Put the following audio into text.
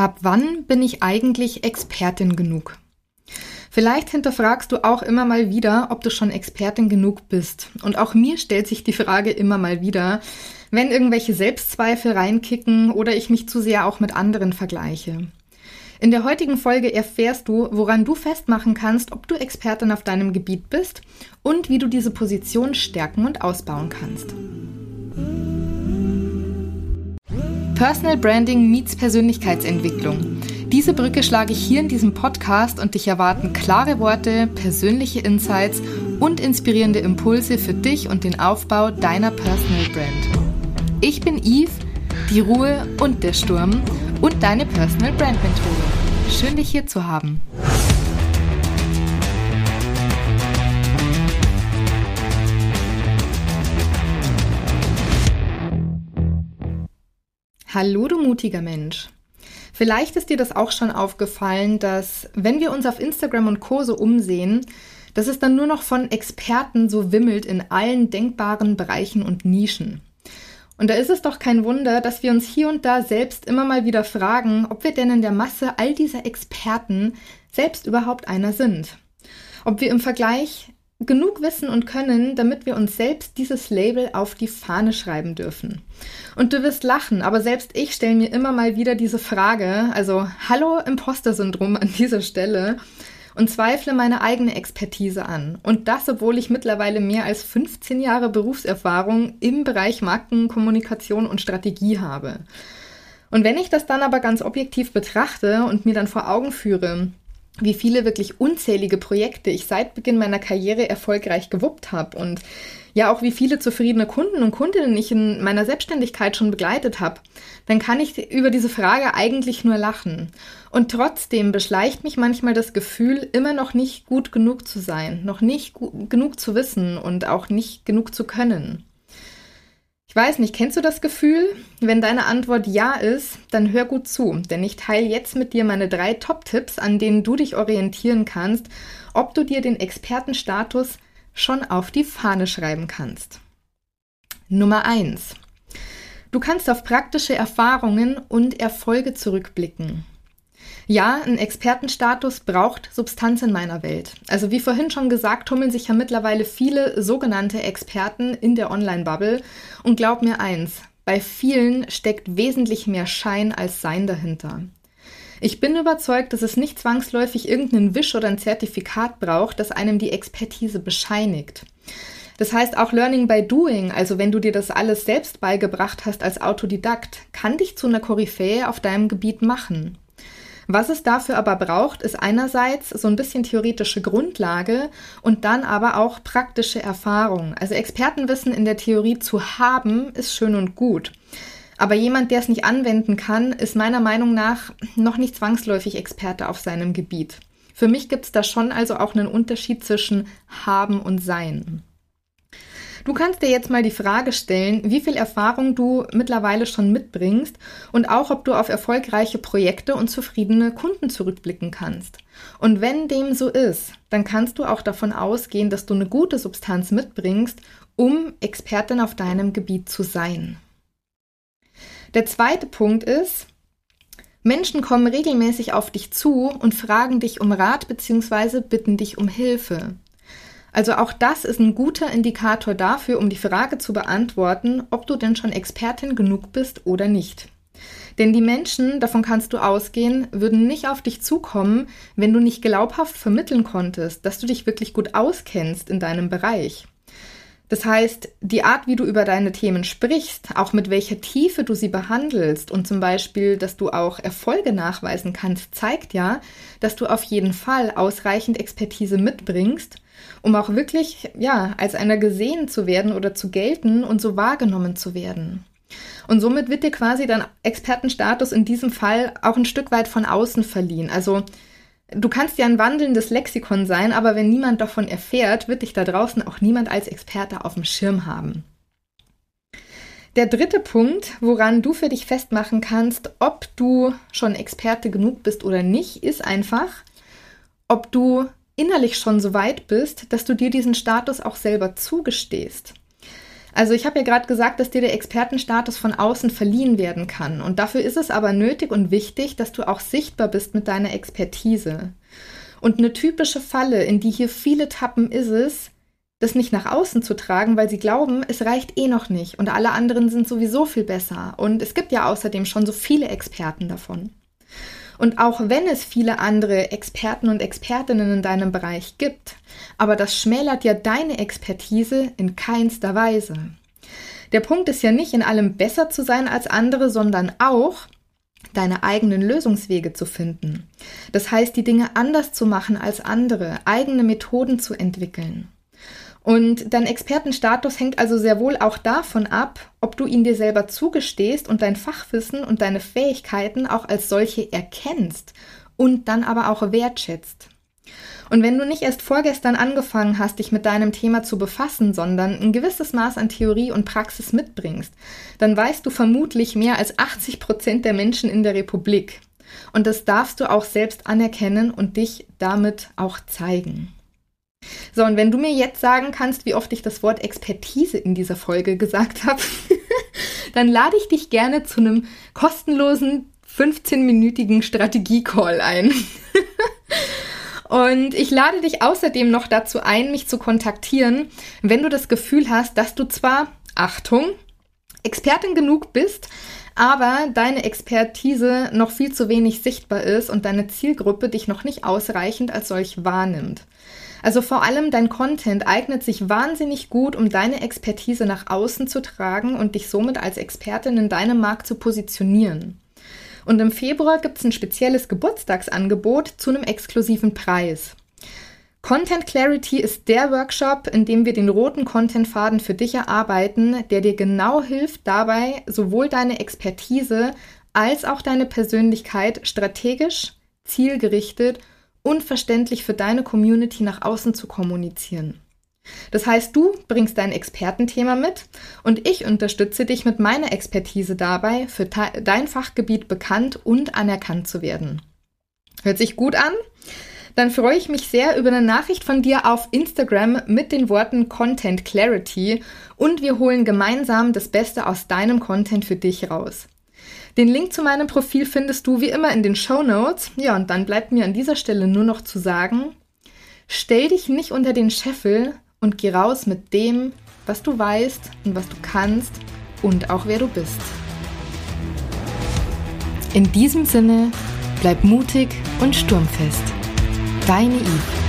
Ab wann bin ich eigentlich Expertin genug? Vielleicht hinterfragst du auch immer mal wieder, ob du schon Expertin genug bist. Und auch mir stellt sich die Frage immer mal wieder, wenn irgendwelche Selbstzweifel reinkicken oder ich mich zu sehr auch mit anderen vergleiche. In der heutigen Folge erfährst du, woran du festmachen kannst, ob du Expertin auf deinem Gebiet bist und wie du diese Position stärken und ausbauen kannst. Personal Branding meets Persönlichkeitsentwicklung. Diese Brücke schlage ich hier in diesem Podcast und dich erwarten klare Worte, persönliche Insights und inspirierende Impulse für dich und den Aufbau deiner Personal Brand. Ich bin Yves, die Ruhe und der Sturm und deine Personal Brand Mentorin. Schön dich hier zu haben. Hallo, du mutiger Mensch. Vielleicht ist dir das auch schon aufgefallen, dass wenn wir uns auf Instagram und so umsehen, dass es dann nur noch von Experten so wimmelt in allen denkbaren Bereichen und Nischen. Und da ist es doch kein Wunder, dass wir uns hier und da selbst immer mal wieder fragen, ob wir denn in der Masse all dieser Experten selbst überhaupt einer sind. Ob wir im Vergleich genug wissen und können, damit wir uns selbst dieses Label auf die Fahne schreiben dürfen. Und du wirst lachen, aber selbst ich stelle mir immer mal wieder diese Frage, also Hallo Imposter-Syndrom an dieser Stelle und zweifle meine eigene Expertise an. Und das, obwohl ich mittlerweile mehr als 15 Jahre Berufserfahrung im Bereich Markenkommunikation und Strategie habe. Und wenn ich das dann aber ganz objektiv betrachte und mir dann vor Augen führe, wie viele wirklich unzählige Projekte ich seit Beginn meiner Karriere erfolgreich gewuppt habe und ja auch wie viele zufriedene Kunden und Kundinnen ich in meiner Selbstständigkeit schon begleitet habe, dann kann ich über diese Frage eigentlich nur lachen. Und trotzdem beschleicht mich manchmal das Gefühl, immer noch nicht gut genug zu sein, noch nicht genug zu wissen und auch nicht genug zu können. Ich weiß nicht, kennst du das Gefühl? Wenn deine Antwort ja ist, dann hör gut zu, denn ich teile jetzt mit dir meine drei Top-Tipps, an denen du dich orientieren kannst, ob du dir den Expertenstatus schon auf die Fahne schreiben kannst. Nummer eins: Du kannst auf praktische Erfahrungen und Erfolge zurückblicken. Ja, ein Expertenstatus braucht Substanz in meiner Welt. Also wie vorhin schon gesagt, tummeln sich ja mittlerweile viele sogenannte Experten in der Online-Bubble. Und glaub mir eins, bei vielen steckt wesentlich mehr Schein als Sein dahinter. Ich bin überzeugt, dass es nicht zwangsläufig irgendeinen Wisch oder ein Zertifikat braucht, das einem die Expertise bescheinigt. Das heißt, auch Learning by Doing, also wenn du dir das alles selbst beigebracht hast als Autodidakt, kann dich zu einer Koryphäe auf deinem Gebiet machen. Was es dafür aber braucht, ist einerseits so ein bisschen theoretische Grundlage und dann aber auch praktische Erfahrung. Also Expertenwissen in der Theorie zu haben, ist schön und gut. Aber jemand, der es nicht anwenden kann, ist meiner Meinung nach noch nicht zwangsläufig Experte auf seinem Gebiet. Für mich gibt es da schon also auch einen Unterschied zwischen haben und sein. Du kannst dir jetzt mal die Frage stellen, wie viel Erfahrung du mittlerweile schon mitbringst und auch, ob du auf erfolgreiche Projekte und zufriedene Kunden zurückblicken kannst. Und wenn dem so ist, dann kannst du auch davon ausgehen, dass du eine gute Substanz mitbringst, um Expertin auf deinem Gebiet zu sein. Der zweite Punkt ist, Menschen kommen regelmäßig auf dich zu und fragen dich um Rat bzw. bitten dich um Hilfe. Also auch das ist ein guter Indikator dafür, um die Frage zu beantworten, ob du denn schon Expertin genug bist oder nicht. Denn die Menschen, davon kannst du ausgehen, würden nicht auf dich zukommen, wenn du nicht glaubhaft vermitteln konntest, dass du dich wirklich gut auskennst in deinem Bereich. Das heißt, die Art, wie du über deine Themen sprichst, auch mit welcher Tiefe du sie behandelst und zum Beispiel, dass du auch Erfolge nachweisen kannst, zeigt ja, dass du auf jeden Fall ausreichend Expertise mitbringst, um auch wirklich, ja, als einer gesehen zu werden oder zu gelten und so wahrgenommen zu werden. Und somit wird dir quasi dein Expertenstatus in diesem Fall auch ein Stück weit von außen verliehen. Also Du kannst ja ein wandelndes Lexikon sein, aber wenn niemand davon erfährt, wird dich da draußen auch niemand als Experte auf dem Schirm haben. Der dritte Punkt, woran du für dich festmachen kannst, ob du schon Experte genug bist oder nicht, ist einfach, ob du innerlich schon so weit bist, dass du dir diesen Status auch selber zugestehst. Also ich habe ja gerade gesagt, dass dir der Expertenstatus von außen verliehen werden kann. Und dafür ist es aber nötig und wichtig, dass du auch sichtbar bist mit deiner Expertise. Und eine typische Falle, in die hier viele tappen, ist es, das nicht nach außen zu tragen, weil sie glauben, es reicht eh noch nicht und alle anderen sind sowieso viel besser. Und es gibt ja außerdem schon so viele Experten davon. Und auch wenn es viele andere Experten und Expertinnen in deinem Bereich gibt, aber das schmälert ja deine Expertise in keinster Weise. Der Punkt ist ja nicht in allem besser zu sein als andere, sondern auch deine eigenen Lösungswege zu finden. Das heißt, die Dinge anders zu machen als andere, eigene Methoden zu entwickeln. Und dein Expertenstatus hängt also sehr wohl auch davon ab, ob du ihn dir selber zugestehst und dein Fachwissen und deine Fähigkeiten auch als solche erkennst und dann aber auch wertschätzt. Und wenn du nicht erst vorgestern angefangen hast, dich mit deinem Thema zu befassen, sondern ein gewisses Maß an Theorie und Praxis mitbringst, dann weißt du vermutlich mehr als 80 Prozent der Menschen in der Republik. Und das darfst du auch selbst anerkennen und dich damit auch zeigen. So, und wenn du mir jetzt sagen kannst, wie oft ich das Wort Expertise in dieser Folge gesagt habe, dann lade ich dich gerne zu einem kostenlosen 15-minütigen Strategie-Call ein. und ich lade dich außerdem noch dazu ein, mich zu kontaktieren, wenn du das Gefühl hast, dass du zwar, Achtung, Expertin genug bist, aber deine Expertise noch viel zu wenig sichtbar ist und deine Zielgruppe dich noch nicht ausreichend als solch wahrnimmt. Also vor allem dein Content eignet sich wahnsinnig gut, um deine Expertise nach außen zu tragen und dich somit als Expertin in deinem Markt zu positionieren. Und im Februar gibt es ein spezielles Geburtstagsangebot zu einem exklusiven Preis. Content Clarity ist der Workshop, in dem wir den roten Contentfaden für dich erarbeiten, der dir genau hilft dabei, sowohl deine Expertise als auch deine Persönlichkeit strategisch, zielgerichtet unverständlich für deine Community nach außen zu kommunizieren. Das heißt, du bringst dein Expertenthema mit und ich unterstütze dich mit meiner Expertise dabei, für dein Fachgebiet bekannt und anerkannt zu werden. Hört sich gut an? Dann freue ich mich sehr über eine Nachricht von dir auf Instagram mit den Worten Content Clarity und wir holen gemeinsam das Beste aus deinem Content für dich raus. Den Link zu meinem Profil findest du wie immer in den Show Notes. Ja, und dann bleibt mir an dieser Stelle nur noch zu sagen, stell dich nicht unter den Scheffel und geh raus mit dem, was du weißt und was du kannst und auch wer du bist. In diesem Sinne, bleib mutig und sturmfest. Deine Yves.